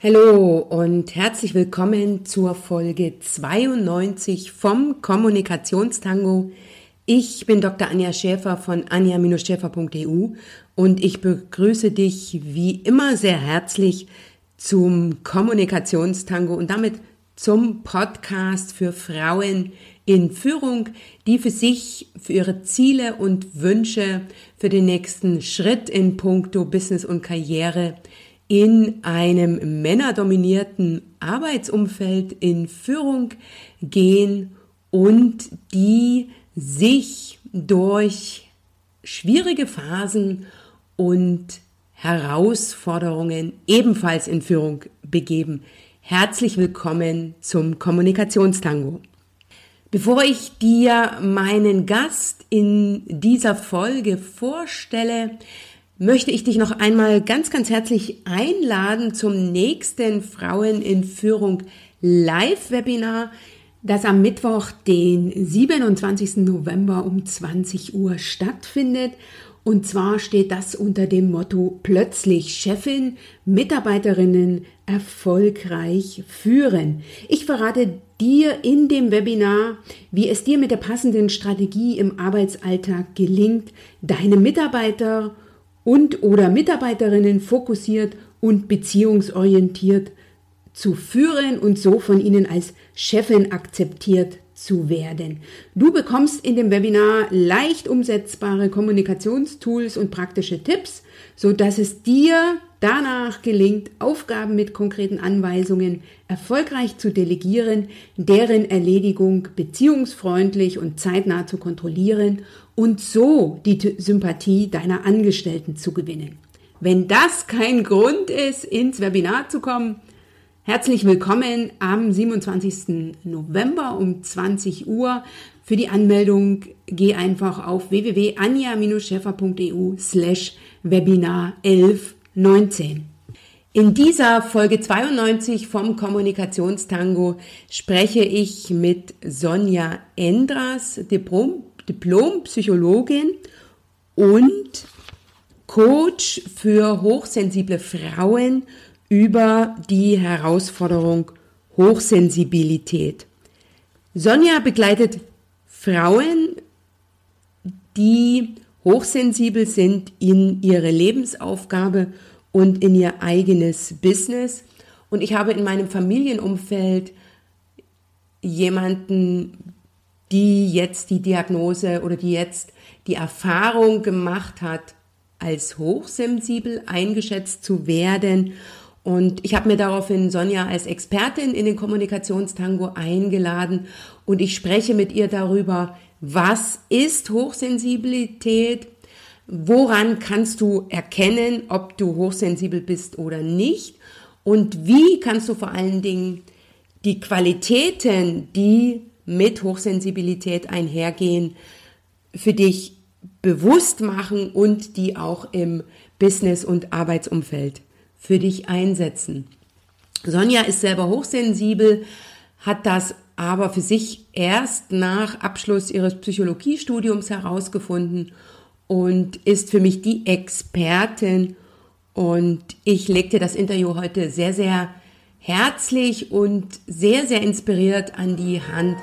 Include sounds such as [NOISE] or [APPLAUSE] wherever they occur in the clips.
Hallo und herzlich willkommen zur Folge 92 vom Kommunikationstango. Ich bin Dr. Anja Schäfer von anja-schäfer.eu und ich begrüße dich wie immer sehr herzlich zum Kommunikationstango und damit zum Podcast für Frauen in Führung, die für sich, für ihre Ziele und Wünsche für den nächsten Schritt in puncto Business und Karriere in einem männerdominierten Arbeitsumfeld in Führung gehen und die sich durch schwierige Phasen und Herausforderungen ebenfalls in Führung begeben. Herzlich willkommen zum Kommunikationstango. Bevor ich dir meinen Gast in dieser Folge vorstelle, möchte ich dich noch einmal ganz, ganz herzlich einladen zum nächsten Frauen in Führung Live-Webinar, das am Mittwoch, den 27. November um 20 Uhr stattfindet. Und zwar steht das unter dem Motto Plötzlich Chefin, Mitarbeiterinnen erfolgreich führen. Ich verrate dir in dem Webinar, wie es dir mit der passenden Strategie im Arbeitsalltag gelingt, deine Mitarbeiter und oder Mitarbeiterinnen fokussiert und beziehungsorientiert zu führen und so von ihnen als Chefin akzeptiert zu werden. Du bekommst in dem Webinar leicht umsetzbare Kommunikationstools und praktische Tipps, so dass es dir danach gelingt, Aufgaben mit konkreten Anweisungen erfolgreich zu delegieren, deren Erledigung beziehungsfreundlich und zeitnah zu kontrollieren und so die Sympathie deiner Angestellten zu gewinnen. Wenn das kein Grund ist, ins Webinar zu kommen, herzlich willkommen am 27. November um 20 Uhr. Für die Anmeldung geh einfach auf www.anja-scheffer.eu slash Webinar 1119. In dieser Folge 92 vom Kommunikationstango spreche ich mit Sonja Endras, Diplom Diplompsychologin und Coach für hochsensible Frauen über die Herausforderung Hochsensibilität. Sonja begleitet Frauen, die hochsensibel sind in ihre Lebensaufgabe und in ihr eigenes Business. Und ich habe in meinem Familienumfeld jemanden die jetzt die Diagnose oder die jetzt die Erfahrung gemacht hat, als hochsensibel eingeschätzt zu werden. Und ich habe mir daraufhin Sonja als Expertin in den Kommunikationstango eingeladen und ich spreche mit ihr darüber, was ist Hochsensibilität, woran kannst du erkennen, ob du hochsensibel bist oder nicht und wie kannst du vor allen Dingen die Qualitäten, die mit Hochsensibilität einhergehen, für dich bewusst machen und die auch im Business- und Arbeitsumfeld für dich einsetzen. Sonja ist selber hochsensibel, hat das aber für sich erst nach Abschluss ihres Psychologiestudiums herausgefunden und ist für mich die Expertin. Und ich legte das Interview heute sehr, sehr herzlich und sehr, sehr inspiriert an die Hand.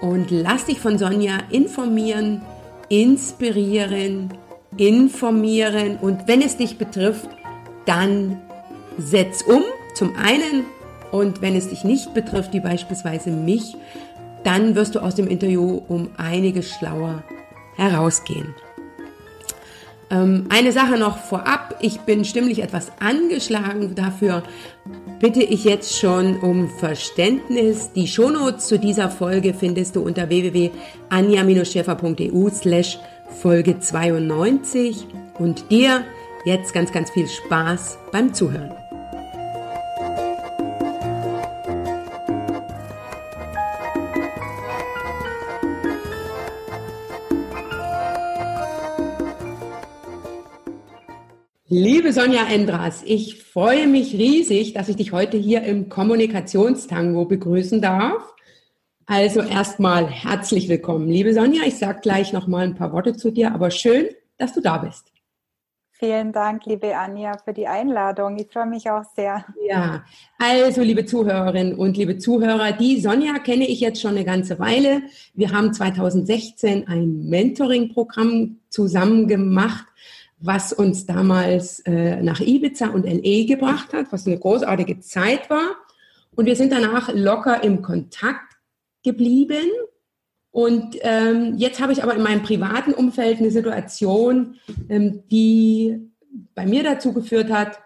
Und lass dich von Sonja informieren, inspirieren, informieren. Und wenn es dich betrifft, dann setz um zum einen. Und wenn es dich nicht betrifft, wie beispielsweise mich, dann wirst du aus dem Interview um einiges schlauer herausgehen. Ähm, eine Sache noch vorab, ich bin stimmlich etwas angeschlagen, dafür bitte ich jetzt schon um Verständnis. Die Shownotes zu dieser Folge findest du unter www.anja-schäfer.eu slash Folge 92 und dir jetzt ganz, ganz viel Spaß beim Zuhören. Liebe Sonja Endras, ich freue mich riesig, dass ich dich heute hier im Kommunikationstango begrüßen darf. Also erstmal herzlich willkommen, liebe Sonja. Ich sage gleich noch mal ein paar Worte zu dir, aber schön, dass du da bist. Vielen Dank, liebe Anja, für die Einladung. Ich freue mich auch sehr. Ja, also liebe Zuhörerinnen und liebe Zuhörer, die Sonja kenne ich jetzt schon eine ganze Weile. Wir haben 2016 ein Mentoring-Programm zusammen gemacht, was uns damals äh, nach Ibiza und LE gebracht hat, was eine großartige Zeit war. Und wir sind danach locker im Kontakt geblieben. Und ähm, jetzt habe ich aber in meinem privaten Umfeld eine Situation, ähm, die bei mir dazu geführt hat,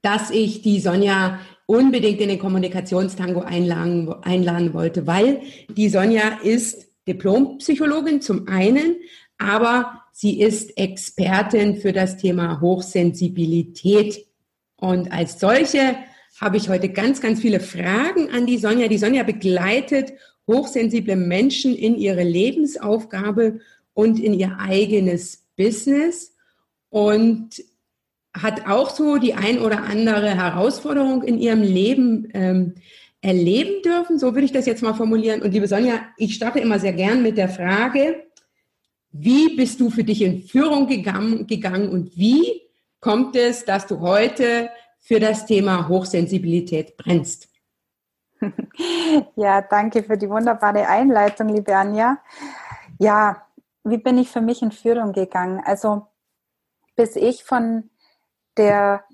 dass ich die Sonja unbedingt in den Kommunikationstango einladen, einladen wollte, weil die Sonja ist Diplompsychologin zum einen, aber sie ist Expertin für das Thema Hochsensibilität. Und als solche habe ich heute ganz, ganz viele Fragen an die Sonja. Die Sonja begleitet hochsensible Menschen in ihre Lebensaufgabe und in ihr eigenes Business und hat auch so die ein oder andere Herausforderung in ihrem Leben ähm, erleben dürfen. So würde ich das jetzt mal formulieren. Und liebe Sonja, ich starte immer sehr gern mit der Frage, wie bist du für dich in Führung gegangen, gegangen und wie kommt es, dass du heute für das Thema Hochsensibilität brennst? [LAUGHS] Ja, danke für die wunderbare Einleitung, liebe Anja. Ja, wie bin ich für mich in Führung gegangen? Also, bis ich von der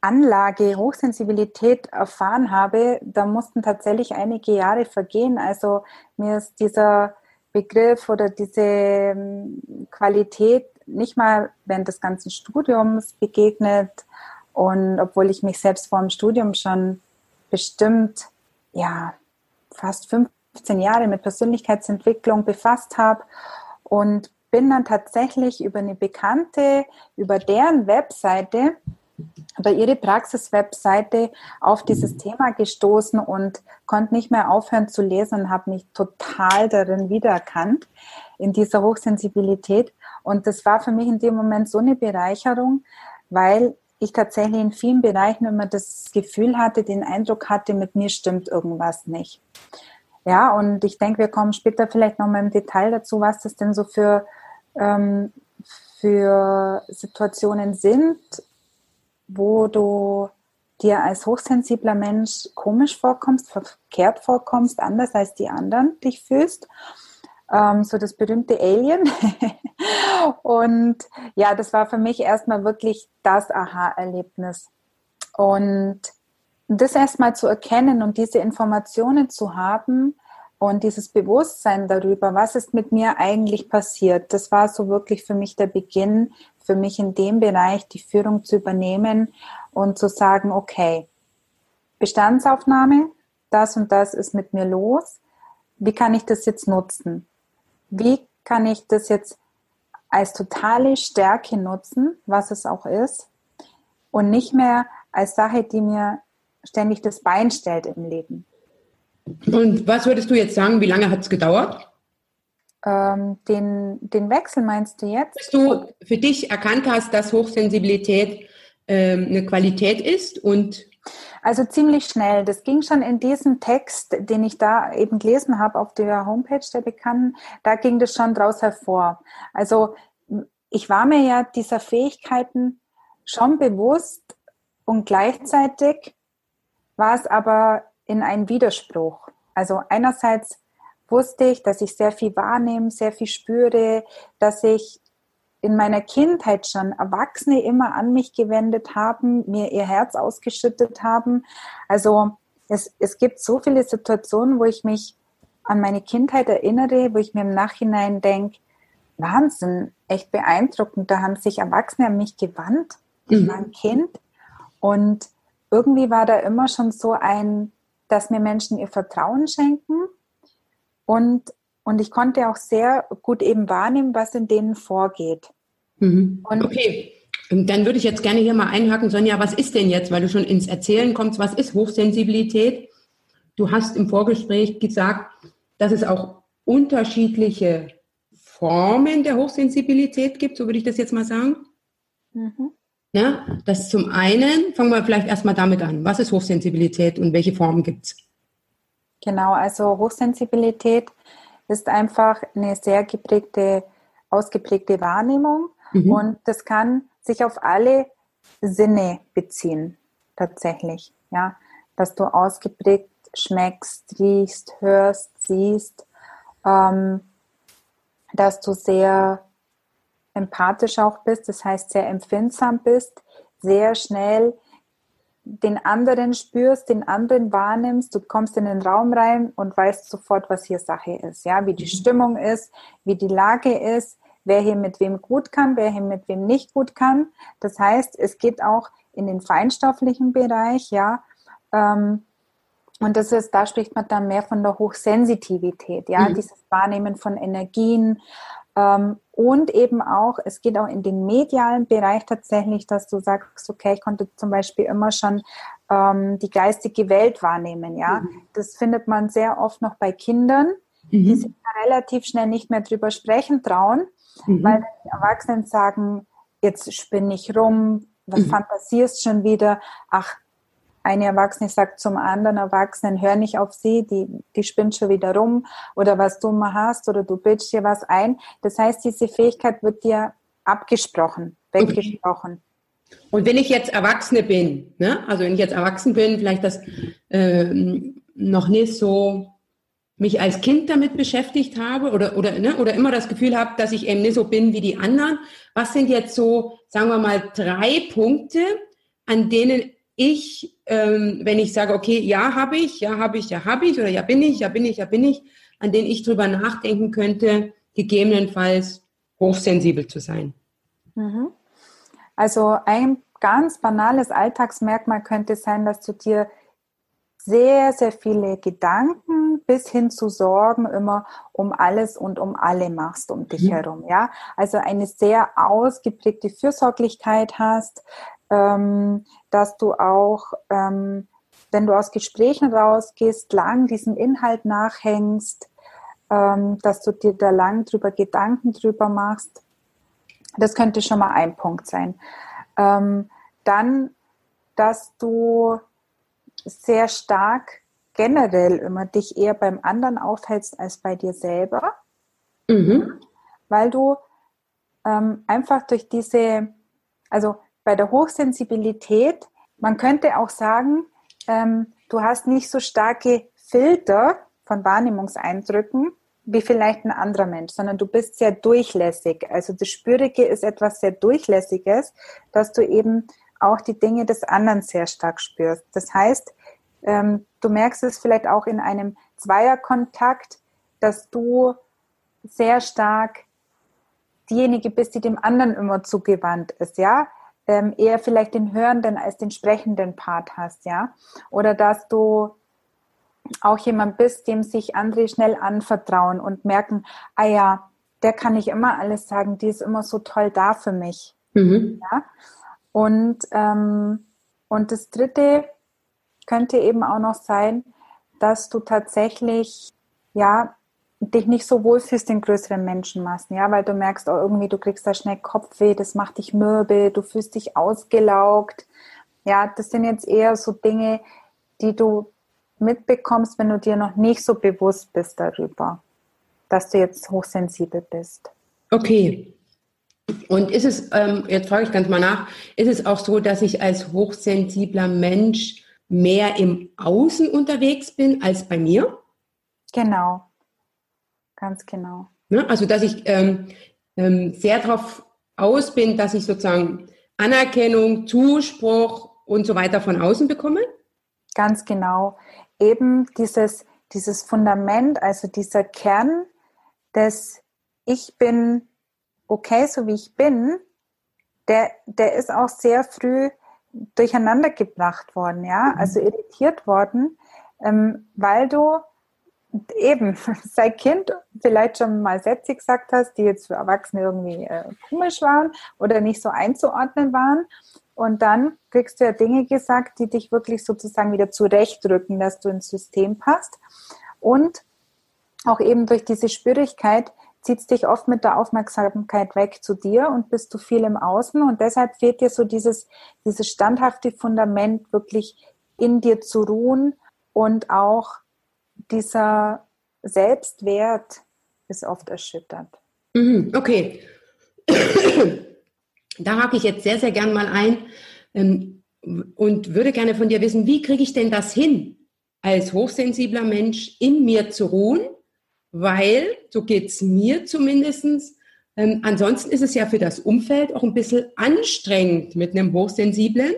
Anlage Hochsensibilität erfahren habe, da mussten tatsächlich einige Jahre vergehen. Also mir ist dieser Begriff oder diese ähm, Qualität nicht mal während des ganzen Studiums begegnet. Und obwohl ich mich selbst vor dem Studium schon bestimmt, ja, fast 15 Jahre mit Persönlichkeitsentwicklung befasst habe und bin dann tatsächlich über eine Bekannte, über deren Webseite, über ihre Praxis-Webseite auf dieses Thema gestoßen und konnte nicht mehr aufhören zu lesen und habe mich total darin wiedererkannt, in dieser Hochsensibilität. Und das war für mich in dem Moment so eine Bereicherung, weil ich tatsächlich in vielen Bereichen immer das Gefühl hatte, den Eindruck hatte, mit mir stimmt irgendwas nicht. Ja, und ich denke, wir kommen später vielleicht nochmal im Detail dazu, was das denn so für, ähm, für Situationen sind, wo du dir als hochsensibler Mensch komisch vorkommst, verkehrt vorkommst, anders als die anderen dich fühlst ähm, so das berühmte Alien. [LAUGHS] und ja, das war für mich erstmal wirklich das Aha-Erlebnis. Und das erstmal zu erkennen und diese Informationen zu haben und dieses Bewusstsein darüber, was ist mit mir eigentlich passiert, das war so wirklich für mich der Beginn, für mich in dem Bereich die Führung zu übernehmen und zu sagen, okay, Bestandsaufnahme, das und das ist mit mir los. Wie kann ich das jetzt nutzen? wie kann ich das jetzt als totale Stärke nutzen, was es auch ist, und nicht mehr als Sache, die mir ständig das Bein stellt im Leben. Und was würdest du jetzt sagen, wie lange hat es gedauert? Ähm, den, den Wechsel meinst du jetzt? Bis du für dich erkannt hast, dass Hochsensibilität ähm, eine Qualität ist und also ziemlich schnell. Das ging schon in diesem Text, den ich da eben gelesen habe auf der Homepage der Bekannten, da ging das schon draus hervor. Also ich war mir ja dieser Fähigkeiten schon bewusst und gleichzeitig war es aber in einem Widerspruch. Also einerseits wusste ich, dass ich sehr viel wahrnehme, sehr viel spüre, dass ich in meiner Kindheit schon Erwachsene immer an mich gewendet haben, mir ihr Herz ausgeschüttet haben. Also es, es gibt so viele Situationen, wo ich mich an meine Kindheit erinnere, wo ich mir im Nachhinein denke, Wahnsinn, echt beeindruckend. Da haben sich Erwachsene an mich gewandt. Ich mhm. war ein Kind. Und irgendwie war da immer schon so ein, dass mir Menschen ihr Vertrauen schenken und und ich konnte auch sehr gut eben wahrnehmen, was in denen vorgeht. Mhm. okay. Dann würde ich jetzt gerne hier mal einhaken, Sonja, was ist denn jetzt, weil du schon ins Erzählen kommst, was ist Hochsensibilität? Du hast im Vorgespräch gesagt, dass es auch unterschiedliche Formen der Hochsensibilität gibt, so würde ich das jetzt mal sagen. Mhm. Ja, das zum einen, fangen wir vielleicht erstmal damit an. Was ist Hochsensibilität und welche Formen gibt es? Genau, also Hochsensibilität ist einfach eine sehr geprägte, ausgeprägte Wahrnehmung. Mhm. Und das kann sich auf alle Sinne beziehen, tatsächlich. Ja, dass du ausgeprägt schmeckst, riechst, hörst, siehst, ähm, dass du sehr empathisch auch bist, das heißt sehr empfindsam bist, sehr schnell den anderen spürst, den anderen wahrnimmst, du kommst in den Raum rein und weißt sofort, was hier Sache ist, ja, wie die mhm. Stimmung ist, wie die Lage ist, wer hier mit wem gut kann, wer hier mit wem nicht gut kann. Das heißt, es geht auch in den feinstofflichen Bereich, ja. Ähm, und das ist, da spricht man dann mehr von der Hochsensitivität, ja, mhm. dieses Wahrnehmen von Energien, und eben auch, es geht auch in den medialen Bereich tatsächlich, dass du sagst, okay, ich konnte zum Beispiel immer schon ähm, die geistige Welt wahrnehmen. Ja, mhm. das findet man sehr oft noch bei Kindern, mhm. die sich relativ schnell nicht mehr drüber sprechen trauen, mhm. weil die Erwachsenen sagen, jetzt spinne ich rum, was mhm. fantasierst schon wieder? Ach, eine Erwachsene sagt zum anderen Erwachsenen, hör nicht auf sie, die, die spinnt schon wieder rum oder was du mal hast oder du bildest dir was ein. Das heißt, diese Fähigkeit wird dir abgesprochen, weggesprochen. Und wenn ich jetzt Erwachsene bin, ne? also wenn ich jetzt erwachsen bin, vielleicht das äh, noch nicht so mich als Kind damit beschäftigt habe oder, oder, ne, oder immer das Gefühl habe, dass ich eben nicht so bin wie die anderen. Was sind jetzt so, sagen wir mal, drei Punkte, an denen ich, ähm, wenn ich sage, okay, ja, habe ich, ja, habe ich, ja, habe ich, oder ja, bin ich, ja, bin ich, ja, bin ich, an denen ich drüber nachdenken könnte, gegebenenfalls hochsensibel zu sein. Mhm. Also ein ganz banales Alltagsmerkmal könnte sein, dass du dir sehr, sehr viele Gedanken bis hin zu Sorgen immer um alles und um alle machst um dich mhm. herum. Ja, also eine sehr ausgeprägte Fürsorglichkeit hast, dass du auch, ähm, wenn du aus Gesprächen rausgehst, lang diesem Inhalt nachhängst, ähm, dass du dir da lang drüber Gedanken drüber machst. Das könnte schon mal ein Punkt sein. Ähm, dann, dass du sehr stark generell immer dich eher beim anderen aufhältst als bei dir selber, mhm. weil du ähm, einfach durch diese, also bei der Hochsensibilität, man könnte auch sagen, ähm, du hast nicht so starke Filter von Wahrnehmungseindrücken wie vielleicht ein anderer Mensch, sondern du bist sehr durchlässig. Also das Spürige ist etwas sehr Durchlässiges, dass du eben auch die Dinge des anderen sehr stark spürst. Das heißt, ähm, du merkst es vielleicht auch in einem Zweierkontakt, dass du sehr stark diejenige bist, die dem anderen immer zugewandt ist, ja ähm, eher vielleicht den hörenden als den sprechenden Part hast, ja. Oder dass du auch jemand bist, dem sich andere schnell anvertrauen und merken, ah ja, der kann nicht immer alles sagen, die ist immer so toll da für mich. Mhm. Ja? Und, ähm, und das dritte könnte eben auch noch sein, dass du tatsächlich ja dich nicht so wohl fühlst in größeren Menschenmassen, ja, weil du merkst, oh, irgendwie du kriegst da schnell Kopfweh, das macht dich mürbe, du fühlst dich ausgelaugt. Ja, das sind jetzt eher so Dinge, die du mitbekommst, wenn du dir noch nicht so bewusst bist darüber, dass du jetzt hochsensibel bist. Okay. Und ist es, ähm, jetzt frage ich ganz mal nach, ist es auch so, dass ich als hochsensibler Mensch mehr im Außen unterwegs bin als bei mir? Genau, Ganz genau. Ne? Also, dass ich ähm, ähm, sehr darauf aus bin, dass ich sozusagen Anerkennung, Zuspruch und so weiter von außen bekomme? Ganz genau. Eben dieses, dieses Fundament, also dieser Kern des Ich bin okay, so wie ich bin, der, der ist auch sehr früh durcheinander gebracht worden, ja, mhm. also irritiert worden, ähm, weil du eben [LAUGHS] seit Kind vielleicht schon mal Sätze gesagt hast, die jetzt für Erwachsene irgendwie äh, komisch waren oder nicht so einzuordnen waren. Und dann kriegst du ja Dinge gesagt, die dich wirklich sozusagen wieder zurechtrücken, dass du ins System passt. Und auch eben durch diese Schwierigkeit zieht es dich oft mit der Aufmerksamkeit weg zu dir und bist du viel im Außen. Und deshalb fehlt dir so dieses, dieses standhafte Fundament, wirklich in dir zu ruhen und auch dieser Selbstwert ist oft erschüttert. Mhm, okay. [COUGHS] da hake ich jetzt sehr, sehr gern mal ein ähm, und würde gerne von dir wissen, wie kriege ich denn das hin, als hochsensibler Mensch in mir zu ruhen? Weil, so geht es mir zumindestens. Ähm, ansonsten ist es ja für das Umfeld auch ein bisschen anstrengend mit einem Hochsensiblen.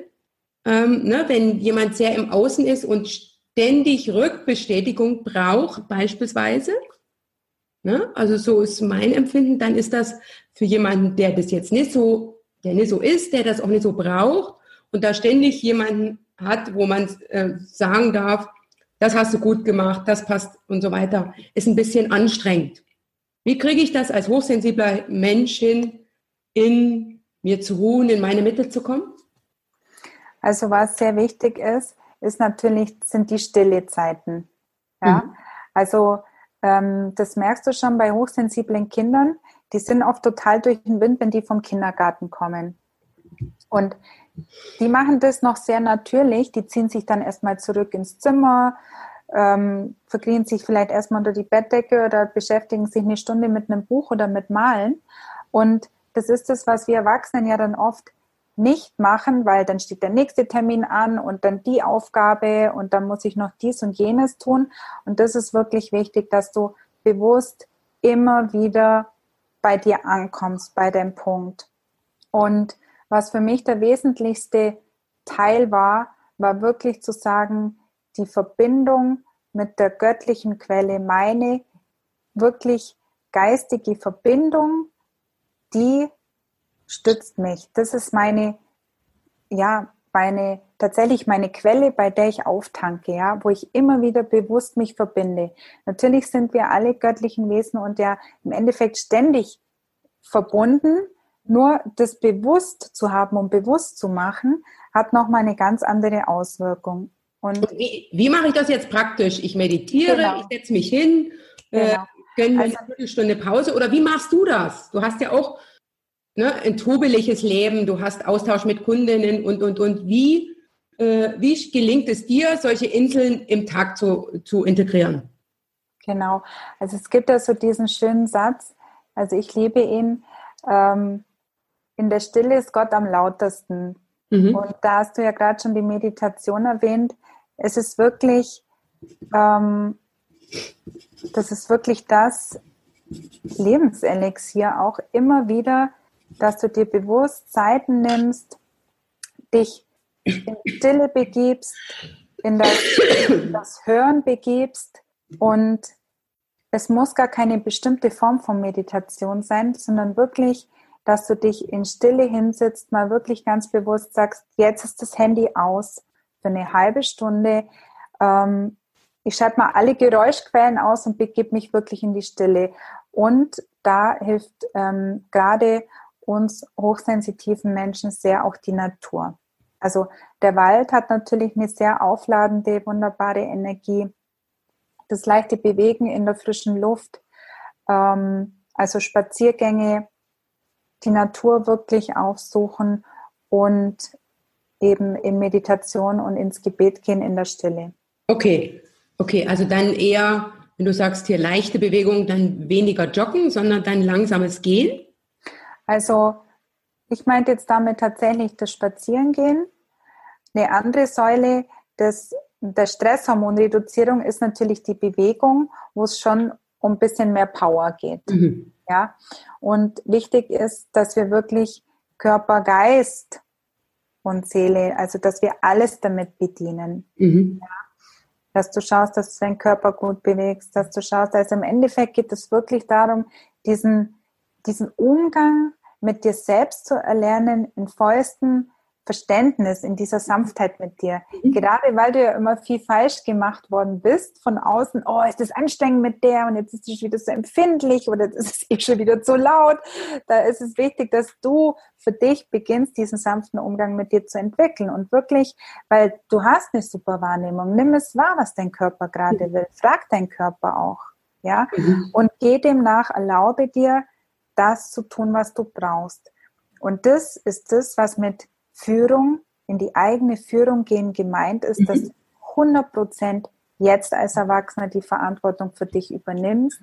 Ähm, ne, wenn jemand sehr im Außen ist und ständig Rückbestätigung braucht, beispielsweise. Ne, also so ist mein Empfinden, dann ist das für jemanden, der das jetzt nicht so, der nicht so ist, der das auch nicht so braucht und da ständig jemanden hat, wo man äh, sagen darf, das hast du gut gemacht, das passt und so weiter, ist ein bisschen anstrengend. Wie kriege ich das als hochsensibler Mensch hin, in mir zu ruhen, in meine Mitte zu kommen? Also was sehr wichtig ist, ist natürlich, sind die stille Zeiten. Ja? Mhm. Also ähm, das merkst du schon bei hochsensiblen Kindern, die sind oft total durch den Wind, wenn die vom Kindergarten kommen. Und die machen das noch sehr natürlich, die ziehen sich dann erstmal zurück ins Zimmer, ähm, verkriegen sich vielleicht erstmal unter die Bettdecke oder beschäftigen sich eine Stunde mit einem Buch oder mit Malen. Und das ist das, was wir Erwachsenen ja dann oft nicht machen, weil dann steht der nächste Termin an und dann die Aufgabe und dann muss ich noch dies und jenes tun. Und das ist wirklich wichtig, dass du bewusst immer wieder bei dir ankommst, bei dem Punkt. Und was für mich der wesentlichste Teil war, war wirklich zu sagen, die Verbindung mit der göttlichen Quelle, meine wirklich geistige Verbindung, die stützt mich. Das ist meine, ja, meine, tatsächlich meine Quelle, bei der ich auftanke, ja, wo ich immer wieder bewusst mich verbinde. Natürlich sind wir alle göttlichen Wesen und ja im Endeffekt ständig verbunden. Nur das bewusst zu haben und bewusst zu machen, hat nochmal eine ganz andere Auswirkung. Und wie, wie mache ich das jetzt praktisch? Ich meditiere, genau. ich setze mich hin, äh, genau. äh, gönne mir also, eine Viertelstunde Pause. Oder wie machst du das? Du hast ja auch ne, ein trubeliges Leben, du hast Austausch mit Kundinnen und, und, und. Wie, äh, wie gelingt es dir, solche Inseln im Tag zu, zu integrieren? Genau. Also es gibt ja so diesen schönen Satz, also ich liebe ihn, ähm, in der Stille ist Gott am lautesten. Mhm. Und da hast du ja gerade schon die Meditation erwähnt es ist wirklich, ähm, das ist wirklich das Lebenselixier auch immer wieder, dass du dir bewusst Zeiten nimmst, dich in Stille begibst, in das, in das Hören begibst und es muss gar keine bestimmte Form von Meditation sein, sondern wirklich, dass du dich in Stille hinsetzt, mal wirklich ganz bewusst sagst, jetzt ist das Handy aus, für eine halbe Stunde. Ähm, ich schalte mal alle Geräuschquellen aus und begebe mich wirklich in die Stille. Und da hilft ähm, gerade uns hochsensitiven Menschen sehr auch die Natur. Also der Wald hat natürlich eine sehr aufladende, wunderbare Energie. Das leichte Bewegen in der frischen Luft, ähm, also Spaziergänge, die Natur wirklich aufsuchen und eben in Meditation und ins Gebet gehen in der Stille. Okay, okay, also dann eher, wenn du sagst hier leichte Bewegung, dann weniger joggen, sondern dann langsames Gehen? Also ich meinte jetzt damit tatsächlich das Spazierengehen. Eine andere Säule des, der Stresshormonreduzierung ist natürlich die Bewegung, wo es schon um ein bisschen mehr Power geht. Mhm. Ja? Und wichtig ist, dass wir wirklich Körper, Geist und Seele, also dass wir alles damit bedienen. Mhm. Ja? Dass du schaust, dass du deinen Körper gut bewegst, dass du schaust, also im Endeffekt geht es wirklich darum, diesen, diesen Umgang mit dir selbst zu erlernen in vollsten Verständnis, in dieser Sanftheit mit dir. Mhm. Gerade weil du ja immer viel falsch gemacht worden bist von außen, oh, ist das anstrengend mit der und jetzt ist sie wieder so empfindlich oder jetzt ist es [LAUGHS] eh schon wieder zu laut. Da ist es wichtig, dass du für dich beginnst, diesen sanften Umgang mit dir zu entwickeln und wirklich, weil du hast eine super Wahrnehmung, nimm es wahr, was dein Körper gerade mhm. will. Frag dein Körper auch, ja, mhm. und geh dem nach, erlaube dir, das zu tun, was du brauchst. Und das ist das, was mit Führung, in die eigene Führung gehen gemeint ist, dass du 100 Prozent jetzt als Erwachsener die Verantwortung für dich übernimmst,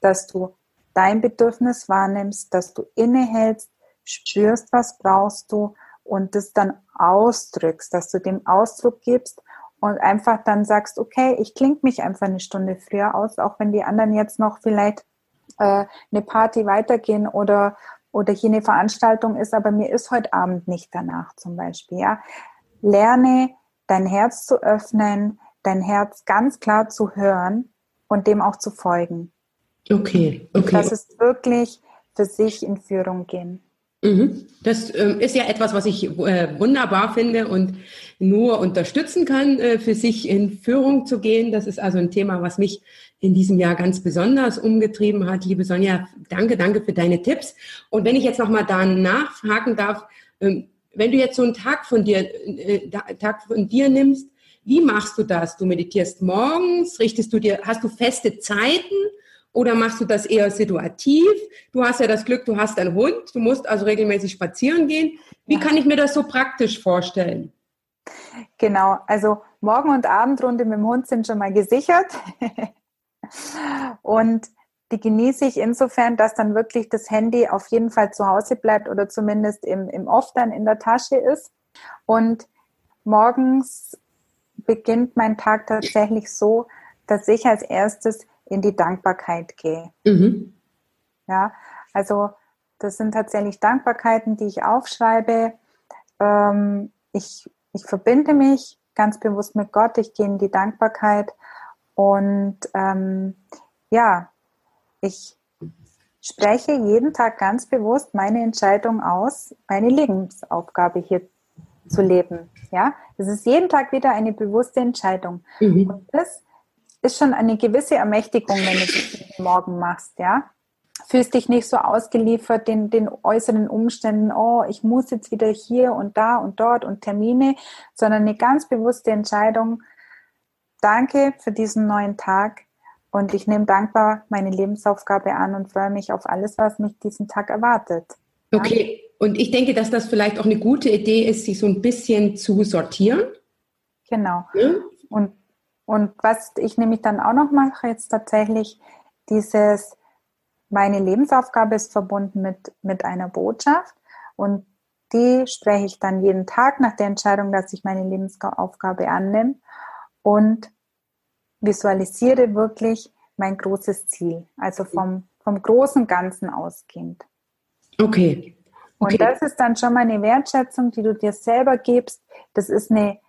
dass du dein Bedürfnis wahrnimmst, dass du innehältst, spürst, was brauchst du und das dann ausdrückst, dass du dem Ausdruck gibst und einfach dann sagst, okay, ich klinge mich einfach eine Stunde früher aus, auch wenn die anderen jetzt noch vielleicht äh, eine Party weitergehen oder, oder hier eine Veranstaltung ist, aber mir ist heute Abend nicht danach zum Beispiel. Ja? Lerne dein Herz zu öffnen, dein Herz ganz klar zu hören und dem auch zu folgen. Okay, okay. Das ist wirklich für sich in Führung gehen. Mhm. Das ähm, ist ja etwas, was ich äh, wunderbar finde und nur unterstützen kann, äh, für sich in Führung zu gehen. Das ist also ein Thema, was mich in diesem Jahr ganz besonders umgetrieben hat. Liebe Sonja, danke, danke für deine Tipps. Und wenn ich jetzt nochmal da nachhaken darf, ähm, wenn du jetzt so einen Tag von dir, äh, Tag von dir nimmst, wie machst du das? Du meditierst morgens, richtest du dir, hast du feste Zeiten? Oder machst du das eher situativ? Du hast ja das Glück, du hast einen Hund, du musst also regelmäßig spazieren gehen. Wie ja. kann ich mir das so praktisch vorstellen? Genau, also Morgen- und Abendrunde mit dem Hund sind schon mal gesichert. [LAUGHS] und die genieße ich insofern, dass dann wirklich das Handy auf jeden Fall zu Hause bleibt oder zumindest im, im Off dann in der Tasche ist. Und morgens beginnt mein Tag tatsächlich so, dass ich als erstes in die Dankbarkeit gehe. Mhm. Ja, also das sind tatsächlich Dankbarkeiten, die ich aufschreibe. Ähm, ich, ich verbinde mich ganz bewusst mit Gott, ich gehe in die Dankbarkeit und ähm, ja, ich spreche jeden Tag ganz bewusst meine Entscheidung aus, meine Lebensaufgabe hier zu leben. Ja, es ist jeden Tag wieder eine bewusste Entscheidung. Mhm. Und das ist schon eine gewisse Ermächtigung, wenn du das morgen machst, ja. Fühlst dich nicht so ausgeliefert den, den äußeren Umständen, oh, ich muss jetzt wieder hier und da und dort und Termine, sondern eine ganz bewusste Entscheidung. Danke für diesen neuen Tag und ich nehme dankbar meine Lebensaufgabe an und freue mich auf alles, was mich diesen Tag erwartet. Ja? Okay, und ich denke, dass das vielleicht auch eine gute Idee ist, sich so ein bisschen zu sortieren. Genau. Ja? Und und was ich nämlich dann auch noch mache, jetzt tatsächlich dieses, meine Lebensaufgabe ist verbunden mit, mit einer Botschaft und die spreche ich dann jeden Tag nach der Entscheidung, dass ich meine Lebensaufgabe annehme und visualisiere wirklich mein großes Ziel, also vom, vom großen Ganzen ausgehend. Okay. okay. Und das ist dann schon mal eine Wertschätzung, die du dir selber gibst. Das ist eine,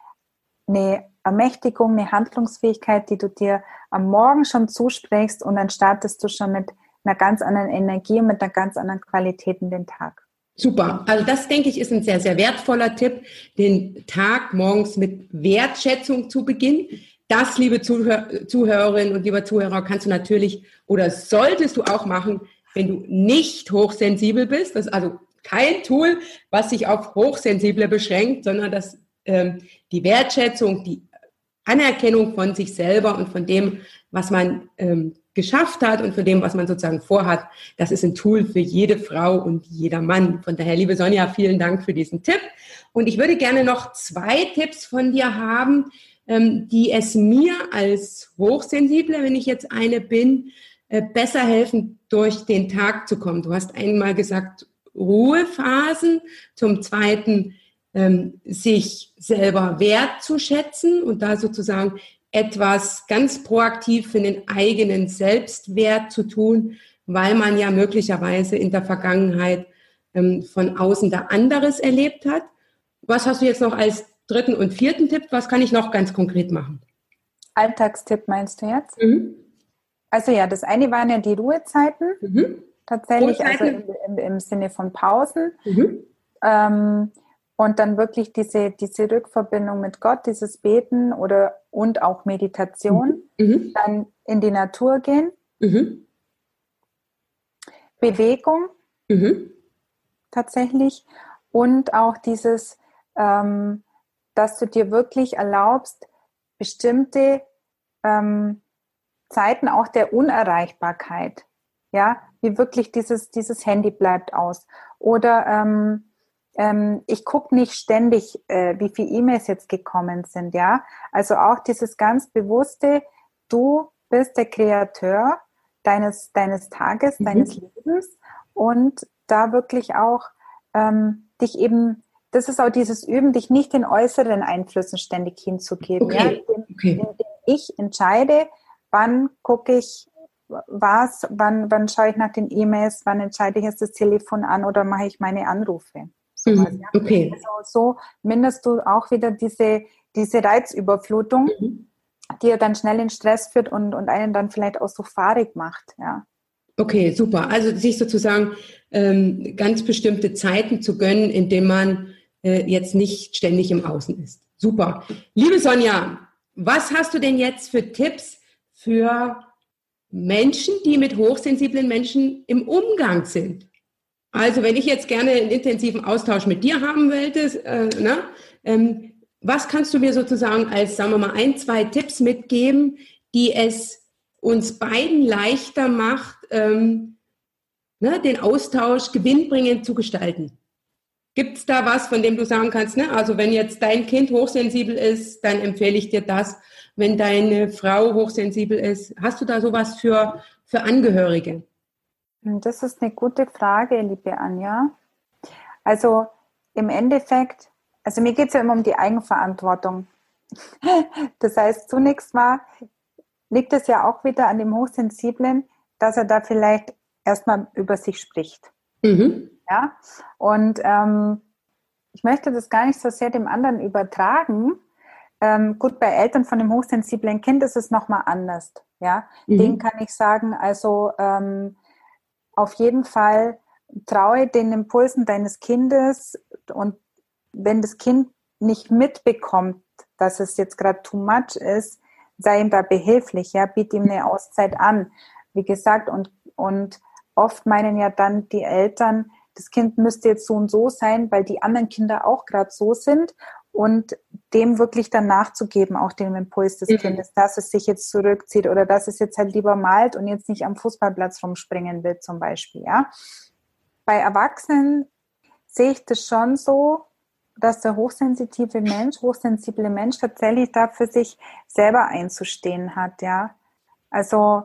eine Ermächtigung, eine Handlungsfähigkeit, die du dir am Morgen schon zusprichst und dann startest du schon mit einer ganz anderen Energie und mit einer ganz anderen Qualität in den Tag. Super. Also das denke ich ist ein sehr, sehr wertvoller Tipp, den Tag morgens mit Wertschätzung zu beginnen. Das, liebe Zuhör Zuhörerinnen und lieber Zuhörer, kannst du natürlich oder solltest du auch machen, wenn du nicht hochsensibel bist. Das ist also kein Tool, was sich auf Hochsensible beschränkt, sondern das die Wertschätzung, die Anerkennung von sich selber und von dem, was man ähm, geschafft hat und von dem, was man sozusagen vorhat, das ist ein Tool für jede Frau und jeder Mann. Von daher, liebe Sonja, vielen Dank für diesen Tipp. Und ich würde gerne noch zwei Tipps von dir haben, ähm, die es mir als Hochsensible, wenn ich jetzt eine bin, äh, besser helfen, durch den Tag zu kommen. Du hast einmal gesagt, Ruhephasen, zum zweiten ähm, sich selber wertzuschätzen und da sozusagen etwas ganz proaktiv für den eigenen Selbstwert zu tun, weil man ja möglicherweise in der Vergangenheit ähm, von außen da anderes erlebt hat. Was hast du jetzt noch als dritten und vierten Tipp? Was kann ich noch ganz konkret machen? Alltagstipp meinst du jetzt? Mhm. Also ja, das eine waren ja die Ruhezeiten. Mhm. Tatsächlich, also im, im, im, Sinne von Pausen. Mhm. Ähm, und dann wirklich diese, diese Rückverbindung mit Gott, dieses Beten oder und auch Meditation, mhm. mhm. dann in die Natur gehen, mhm. Bewegung mhm. tatsächlich und auch dieses, ähm, dass du dir wirklich erlaubst, bestimmte ähm, Zeiten auch der Unerreichbarkeit, ja, wie wirklich dieses, dieses Handy bleibt aus oder ähm, ähm, ich gucke nicht ständig, äh, wie viele E-Mails jetzt gekommen sind, ja. Also auch dieses ganz bewusste, du bist der Kreateur deines, deines Tages, mhm. deines Lebens und da wirklich auch ähm, dich eben, das ist auch dieses Üben, dich nicht den äußeren Einflüssen ständig hinzugeben. Okay. Ja? Indem, okay. indem ich entscheide, wann gucke ich was, wann, wann schaue ich nach den E-Mails, wann entscheide ich jetzt das Telefon an oder mache ich meine Anrufe. So mhm, ja. Okay. Also so mindest du auch wieder diese, diese Reizüberflutung, mhm. die ja dann schnell in Stress führt und, und einen dann vielleicht auch so fahrig macht. Ja. Okay, super. Also sich sozusagen ähm, ganz bestimmte Zeiten zu gönnen, indem man äh, jetzt nicht ständig im Außen ist. Super. Liebe Sonja, was hast du denn jetzt für Tipps für Menschen, die mit hochsensiblen Menschen im Umgang sind? Also wenn ich jetzt gerne einen intensiven Austausch mit dir haben wollte, äh, na, ähm, was kannst du mir sozusagen als, sagen wir mal, ein, zwei Tipps mitgeben, die es uns beiden leichter macht, ähm, ne, den Austausch gewinnbringend zu gestalten? Gibt es da was, von dem du sagen kannst, ne? also wenn jetzt dein Kind hochsensibel ist, dann empfehle ich dir das. Wenn deine Frau hochsensibel ist, hast du da sowas für, für Angehörige? Das ist eine gute Frage, liebe Anja. Also im Endeffekt, also mir geht es ja immer um die Eigenverantwortung. [LAUGHS] Das heißt, zunächst mal liegt es ja auch wieder an dem Hochsensiblen, dass er da vielleicht erstmal über sich spricht. Mhm. Ja, und ähm, ich möchte das gar nicht so sehr dem anderen übertragen. Ähm, gut, bei Eltern von dem hochsensiblen Kind ist es nochmal anders. Ja, mhm. den kann ich sagen, also ähm, auf jeden Fall traue den Impulsen deines Kindes und wenn das Kind nicht mitbekommt, dass es jetzt gerade too much ist, sei ihm da behilflich, ja, biete ihm eine Auszeit an. Wie gesagt, und, und oft meinen ja dann die Eltern, das Kind müsste jetzt so und so sein, weil die anderen Kinder auch gerade so sind und dem wirklich dann nachzugeben, auch dem Impuls des mhm. Kindes, dass es sich jetzt zurückzieht oder dass es jetzt halt lieber malt und jetzt nicht am Fußballplatz rumspringen will zum Beispiel, ja. Bei Erwachsenen sehe ich das schon so, dass der hochsensitive Mensch, hochsensible Mensch tatsächlich da für sich selber einzustehen hat, ja. Also,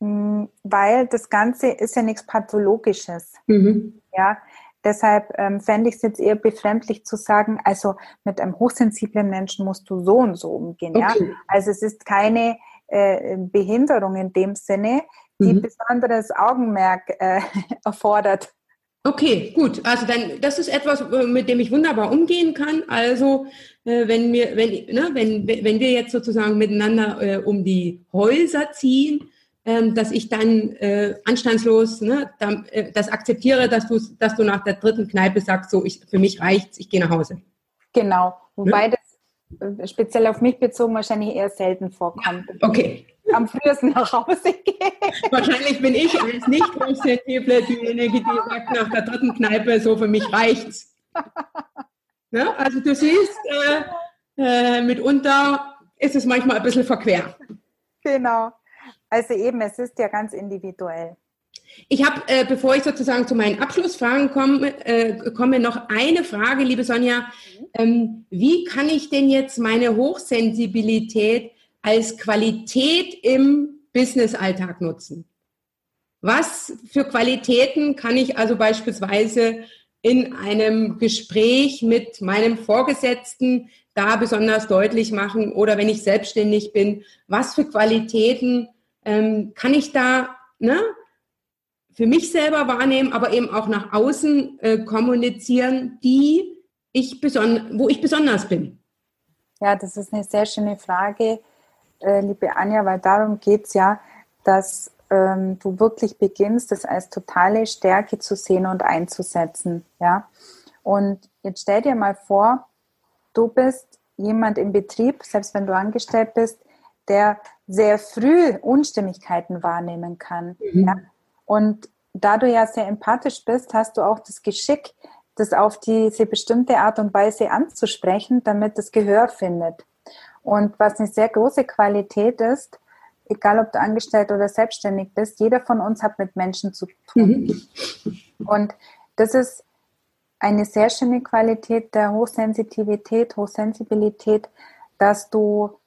mh, weil das Ganze ist ja nichts Pathologisches, mhm. ja. Deshalb ähm, fände ich es jetzt eher befremdlich zu sagen, also mit einem hochsensiblen Menschen musst du so und so umgehen, okay. ja. Also es ist keine äh, Behinderung in dem Sinne, die mhm. besonderes Augenmerk äh, [LAUGHS] erfordert. Okay, gut. Also dann, das ist etwas, mit dem ich wunderbar umgehen kann. Also äh, wenn wir, wenn, ne, wenn, wenn wir jetzt sozusagen miteinander äh, um die Häuser ziehen, dass ich dann äh, anstandslos ne, dann, äh, das akzeptiere, dass du, dass du nach der dritten Kneipe sagst, so ich, für mich reicht's, ich gehe nach Hause. Genau. Wobei ja? das äh, speziell auf mich bezogen wahrscheinlich eher selten vorkommt. Okay am frühesten nach Hause gehen. [LAUGHS] Wahrscheinlich bin ich als nicht hochsensible diejenige, die sagt nach der dritten Kneipe, so für mich reicht's. Ja, also du siehst, äh, äh, mitunter ist es manchmal ein bisschen verquer. Genau. Also eben, es ist ja ganz individuell. Ich habe, äh, bevor ich sozusagen zu meinen Abschlussfragen komme, äh, komme noch eine Frage, liebe Sonja. Ähm, wie kann ich denn jetzt meine Hochsensibilität als Qualität im Business-Alltag nutzen. Was für Qualitäten kann ich also beispielsweise in einem Gespräch mit meinem Vorgesetzten da besonders deutlich machen oder wenn ich selbstständig bin, was für Qualitäten ähm, kann ich da ne, für mich selber wahrnehmen, aber eben auch nach außen äh, kommunizieren, die ich wo ich besonders bin? Ja, das ist eine sehr schöne Frage äh, liebe Anja, weil darum geht es ja, dass ähm, du wirklich beginnst, das als totale Stärke zu sehen und einzusetzen. Ja? Und jetzt stell dir mal vor, du bist jemand im Betrieb, selbst wenn du angestellt bist, der sehr früh Unstimmigkeiten wahrnehmen kann. Mhm. Ja? Und da du ja sehr empathisch bist, hast du auch das Geschick, das auf diese bestimmte Art und Weise anzusprechen, damit das Gehör findet. Und was eine sehr große Qualität ist, egal ob du angestellt oder selbstständig bist, jeder von uns hat mit Menschen zu tun. Mhm. Und das ist eine sehr schöne Qualität der Hochsensitivität, Hochsensibilität, dass du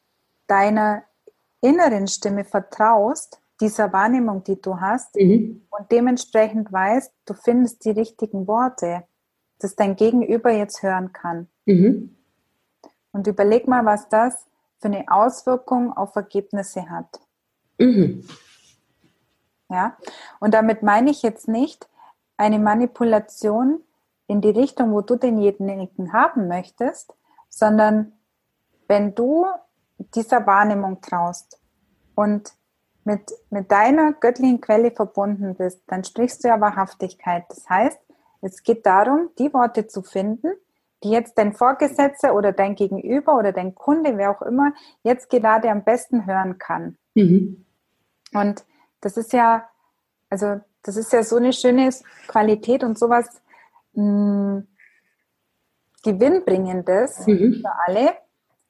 deiner inneren Stimme vertraust, dieser Wahrnehmung, die du hast, mhm. und dementsprechend weißt, du findest die richtigen Worte. das dein Gegenüber jetzt hören kann. Mhm. Und überleg mal, was das für eine Auswirkung auf Ergebnisse hat. Mhm. Ja, und damit meine ich jetzt nicht eine Manipulation in die Richtung, wo du denjenigen haben möchtest, sondern wenn du dieser Wahrnehmung traust und mit, mit deiner göttlichen Quelle verbunden bist, dann sprichst du ja Wahrhaftigkeit. Das heißt, es geht darum, die Worte zu finden, die jetzt dein Vorgesetzter oder dein Gegenüber oder dein Kunde, wer auch immer, jetzt gerade am besten hören kann. Mhm. Und das ist ja, also das ist ja so eine schöne Qualität und sowas mh, hm, Gewinnbringendes mhm. für alle,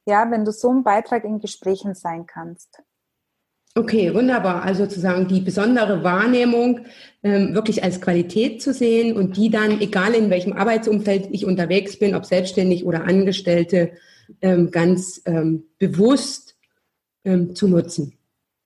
ja, wenn du so ein Beitrag in Gesprächen sein kannst. Okay, wunderbar. Also sozusagen die besondere Wahrnehmung ähm, wirklich als Qualität zu sehen und die dann, egal in welchem Arbeitsumfeld ich unterwegs bin, ob selbstständig oder Angestellte, ähm, ganz ähm, bewusst ähm, zu nutzen.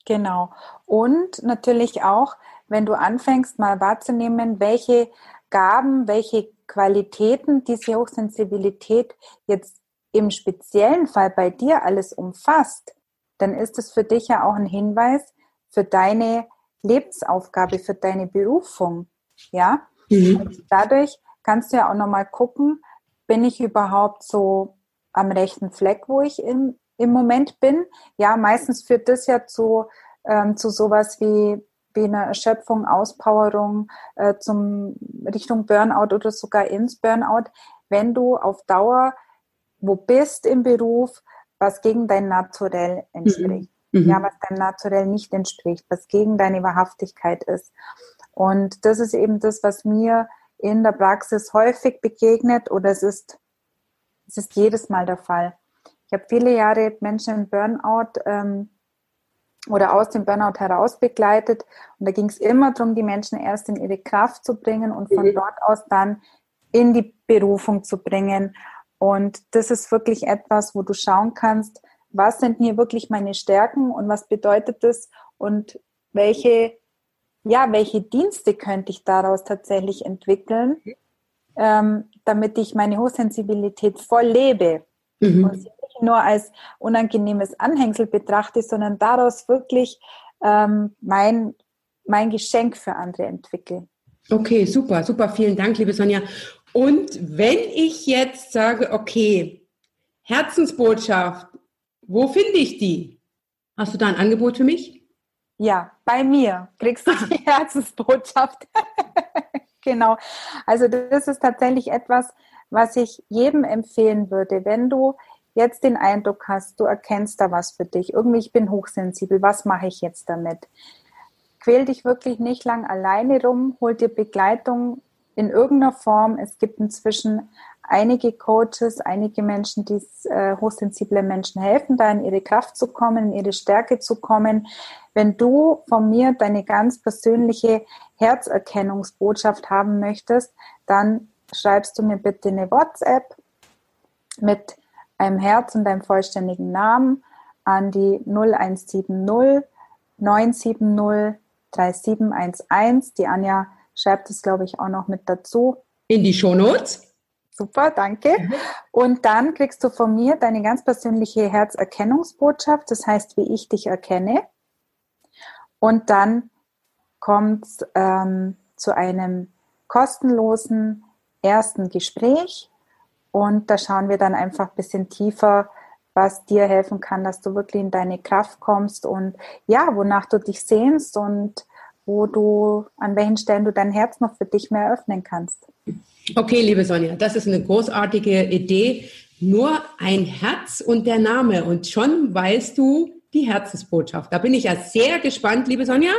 Genau. Und natürlich auch, wenn du anfängst mal wahrzunehmen, welche Gaben, welche Qualitäten diese Hochsensibilität jetzt im speziellen Fall bei dir alles umfasst, dann ist es für dich ja auch ein Hinweis für deine Lebensaufgabe, für deine Berufung. Ja? Mhm. Und dadurch kannst du ja auch nochmal gucken, bin ich überhaupt so am rechten Fleck, wo ich im, im Moment bin? Ja, meistens führt das ja zu, ähm, zu sowas wie, wie einer Erschöpfung, Auspowerung, äh, zum Richtung Burnout oder sogar ins Burnout, wenn du auf Dauer wo bist im Beruf, was gegen dein Naturell entspricht. Mhm. mhm. Ja, was deinem Naturell nicht entspricht, was gegen deine Wahrhaftigkeit ist. Und das ist eben das, was mir in der Praxis häufig begegnet oder es ist, es ist jedes Mal der Fall. Ich habe viele Jahre Menschen im Burnout ähm, oder aus dem Burnout heraus begleitet und da ging es immer darum, die Menschen erst in ihre Kraft zu bringen und von mhm. dort aus dann in die Berufung zu bringen und das ist wirklich etwas, wo du schauen kannst, was sind hier wirklich meine Stärken und was bedeutet das und welche, ja, welche Dienste könnte ich daraus tatsächlich entwickeln, ähm, damit ich meine Hochsensibilität voll lebe mhm. und sie nicht nur als unangenehmes Anhängsel betrachte, sondern daraus wirklich ähm, mein, mein Geschenk für andere entwickle. Okay, super, super. Vielen Dank, liebe Sonja. Und wenn ich jetzt sage, okay, Herzensbotschaft, wo finde ich die? Hast du da ein Angebot für mich? Ja, bei mir kriegst du [LAUGHS] die Herzensbotschaft. [LAUGHS] genau. Also das ist tatsächlich etwas, was ich jedem empfehlen würde, wenn du jetzt den Eindruck hast, du erkennst da was für dich. Irgendwie, ich bin hochsensibel, was mache ich jetzt damit? Quäl dich wirklich nicht lang alleine rum, hol dir Begleitung, in irgendeiner Form. Es gibt inzwischen einige Coaches, einige Menschen, die äh, hochsensible Menschen helfen, da in ihre Kraft zu kommen, in ihre Stärke zu kommen. Wenn du von mir deine ganz persönliche Herzerkennungsbotschaft haben möchtest, dann schreibst du mir bitte eine WhatsApp mit einem Herz und deinem vollständigen Namen an die 0170 970 3711. Die Anja schreibt es, glaube ich, auch noch mit dazu. In die Shownotes. Super, danke. Mhm. Und dann kriegst du von mir deine ganz persönliche Herzerkennungsbotschaft, das heißt, wie ich dich erkenne. Und dann kommt es ähm, zu einem kostenlosen ersten Gespräch. Und da schauen wir dann einfach ein bisschen tiefer, was dir helfen kann, dass du wirklich in deine Kraft kommst und ja, wonach du dich sehnst und wo du, an welchen Stellen du dein Herz noch für dich mehr öffnen kannst. Okay, liebe Sonja, das ist eine großartige Idee. Nur ein Herz und der Name und schon weißt du die Herzensbotschaft. Da bin ich ja sehr gespannt, liebe Sonja.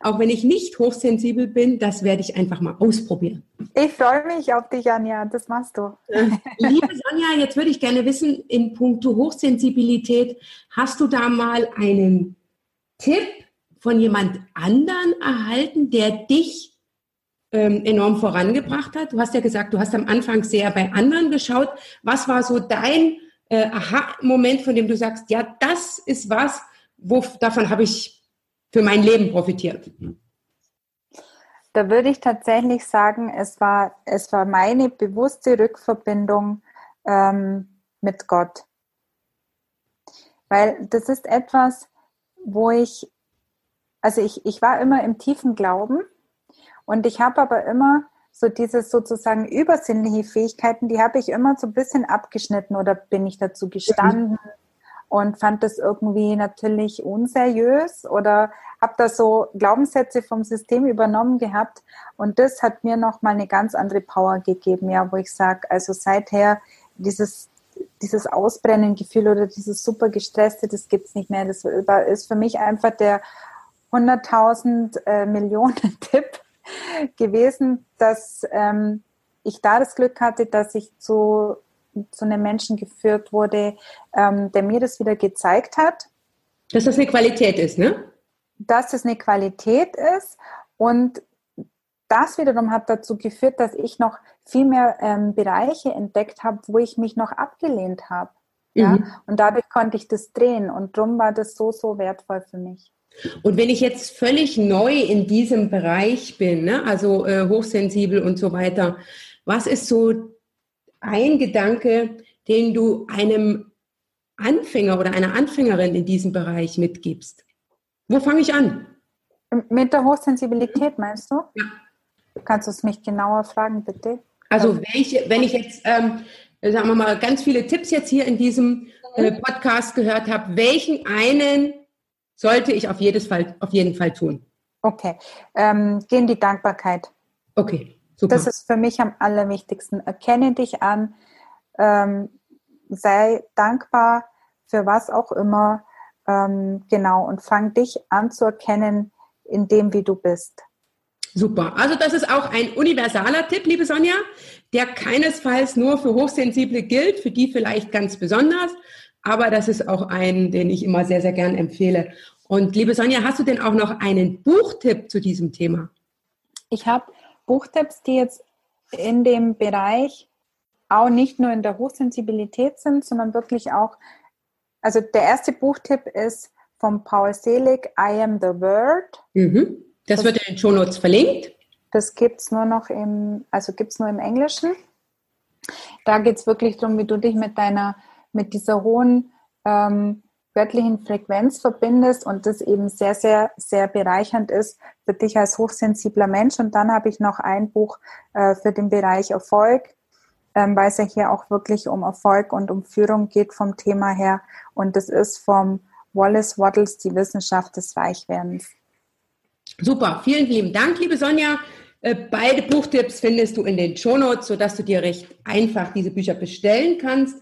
Auch wenn ich nicht hochsensibel bin, das werde ich einfach mal ausprobieren. Ich freue mich auf dich, Anja. Das machst du. Äh, liebe Sonja, jetzt würde ich gerne wissen, in puncto Hochsensibilität, hast du da mal einen Tipp von jemand anderen erhalten, der dich ähm, enorm vorangebracht hat? Du hast ja gesagt, du hast am Anfang sehr bei anderen geschaut. Was war so dein äh, Aha-Moment, von dem du sagst, ja, das ist was, wo, davon habe ich für mein Leben profitiert? Da würde ich tatsächlich sagen, es war, es war meine bewusste Rückverbindung ähm, mit Gott. Weil das ist etwas, wo ich, also ich, ich war immer im tiefen Glauben und ich habe aber immer so diese sozusagen übersinnliche Fähigkeiten, die habe ich immer so ein bisschen abgeschnitten oder bin ich dazu gestanden und fand das irgendwie natürlich unseriös oder habe da so Glaubenssätze vom System übernommen gehabt und das hat mir nochmal eine ganz andere Power gegeben, ja, wo ich sage, also seither dieses dieses Ausbrennen-Gefühl oder dieses super gestresste, das gibt es nicht mehr. Das ist für mich einfach der 100.000 äh, Millionen [LAUGHS] Tipp gewesen, dass ähm, ich da das Glück hatte, dass ich zu, zu einem Menschen geführt wurde, ähm, der mir das wieder gezeigt hat. Dass das eine Qualität ist, ne? Dass es eine Qualität ist und das wiederum hat dazu geführt, dass ich noch viel mehr ähm, Bereiche entdeckt habe, wo ich mich noch abgelehnt habe. Ja? Mhm. Und dadurch konnte ich das drehen und darum war das so, so wertvoll für mich. Und wenn ich jetzt völlig neu in diesem Bereich bin, ne, also äh, hochsensibel und so weiter, was ist so ein Gedanke, den du einem Anfänger oder einer Anfängerin in diesem Bereich mitgibst? Wo fange ich an? Mit der Hochsensibilität meinst du? Ja. Kannst du es mich genauer fragen, bitte? Also ähm, welche, wenn ich jetzt, ähm, sagen wir mal, ganz viele Tipps jetzt hier in diesem äh, Podcast gehört habe, welchen einen sollte ich auf, jedes Fall, auf jeden Fall tun? Okay, ähm, geh in die Dankbarkeit. Okay, super. Das ist für mich am allerwichtigsten. Erkenne dich an, ähm, sei dankbar für was auch immer, ähm, genau, und fang dich an zu erkennen in dem, wie du bist. Super. Also das ist auch ein universaler Tipp, liebe Sonja, der keinesfalls nur für Hochsensible gilt, für die vielleicht ganz besonders, aber das ist auch ein, den ich immer sehr, sehr gern empfehle. Und liebe Sonja, hast du denn auch noch einen Buchtipp zu diesem Thema? Ich habe Buchtipps, die jetzt in dem Bereich auch nicht nur in der Hochsensibilität sind, sondern wirklich auch, also der erste Buchtipp ist von Paul Selig, I Am the Word. Mhm. Das, das, wird in den Show Notes verlinkt. Das gibt es nur noch im, also gibt es nur im Englischen. Da geht es wirklich darum, wie du dich mit deiner, mit dieser hohen ähm, göttlichen Frequenz verbindest und das eben sehr, sehr, sehr bereichernd ist für dich als hochsensibler Mensch. Und dann habe ich noch ein Buch äh, für den Bereich Erfolg, ähm, weil es ja hier auch wirklich um Erfolg und um Führung geht vom Thema her. Und das ist vom Wallace Waddles, die Wissenschaft des Reichwerdens. Super, vielen lieben Dank, liebe Sonja. Äh, beide Buchtipps findest du in den Shownotes, sodass du dir recht einfach diese Bücher bestellen kannst.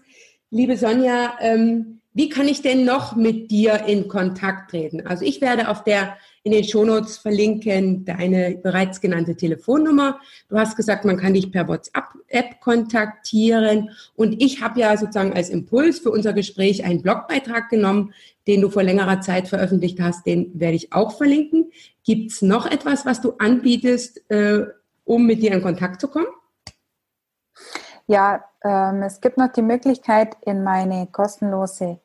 Liebe Sonja, ähm, wie kann ich denn noch mit dir in Kontakt treten? Also ich werde auf der in den Shownotes verlinken deine bereits genannte Telefonnummer. Du hast gesagt, man kann dich per WhatsApp kontaktieren. Und ich habe ja sozusagen als Impuls für unser Gespräch einen Blogbeitrag genommen, den du vor längerer Zeit veröffentlicht hast. Den werde ich auch verlinken. Gibt es noch etwas, was du anbietest, äh, um mit dir in Kontakt zu kommen? Ja, ähm, es gibt noch die Möglichkeit, in meine kostenlose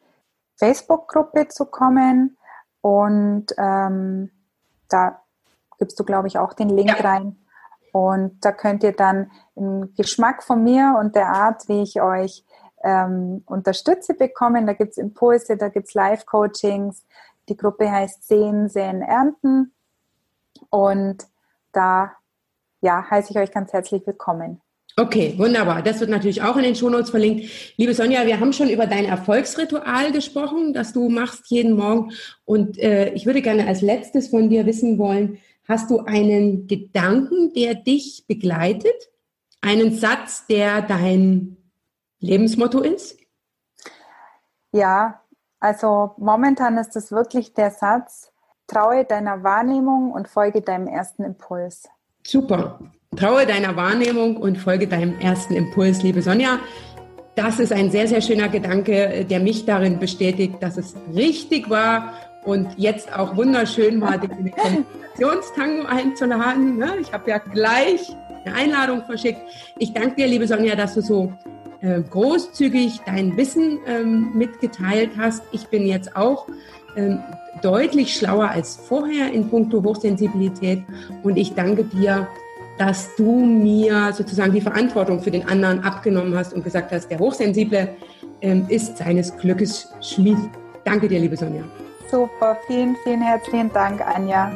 Facebook-Gruppe zu kommen. Und ähm, da gibst du, glaube ich, auch den Link rein. Und da könnt ihr dann einen Geschmack von mir und der Art, wie ich euch ähm, unterstütze, bekommen. Da gibt es Impulse, da gibt es Live-Coachings. Die Gruppe heißt Sehen, Sehen, Ernten. Und da ja, heiße ich euch ganz herzlich willkommen. Okay, wunderbar. Das wird natürlich auch in den Shownotes verlinkt. Liebe Sonja, wir haben schon über dein Erfolgsritual gesprochen, das du machst jeden Morgen. Und äh, ich würde gerne als letztes von dir wissen wollen, hast du einen Gedanken, der dich begleitet? Einen Satz, der dein Lebensmotto ist? Ja, also momentan ist es wirklich der Satz, traue deiner Wahrnehmung und folge deinem ersten Impuls. Super. Traue deiner Wahrnehmung und folge deinem ersten Impuls, liebe Sonja. Das ist ein sehr, sehr schöner Gedanke, der mich darin bestätigt, dass es richtig war und jetzt auch wunderschön war, den Kommunikationstango einzuladen. Ne? Ich habe ja gleich eine Einladung verschickt. Ich danke dir, liebe Sonja, dass du so äh, großzügig dein Wissen ähm, mitgeteilt hast. Ich bin jetzt auch ähm, deutlich schlauer als vorher in puncto Hochsensibilität und ich danke dir, dass du mir sozusagen die Verantwortung für den anderen abgenommen hast und gesagt hast, der Hochsensible ähm, ist seines Glückes Schmied. Danke dir, liebe Sonja. Super, vielen, vielen herzlichen Dank, Anja.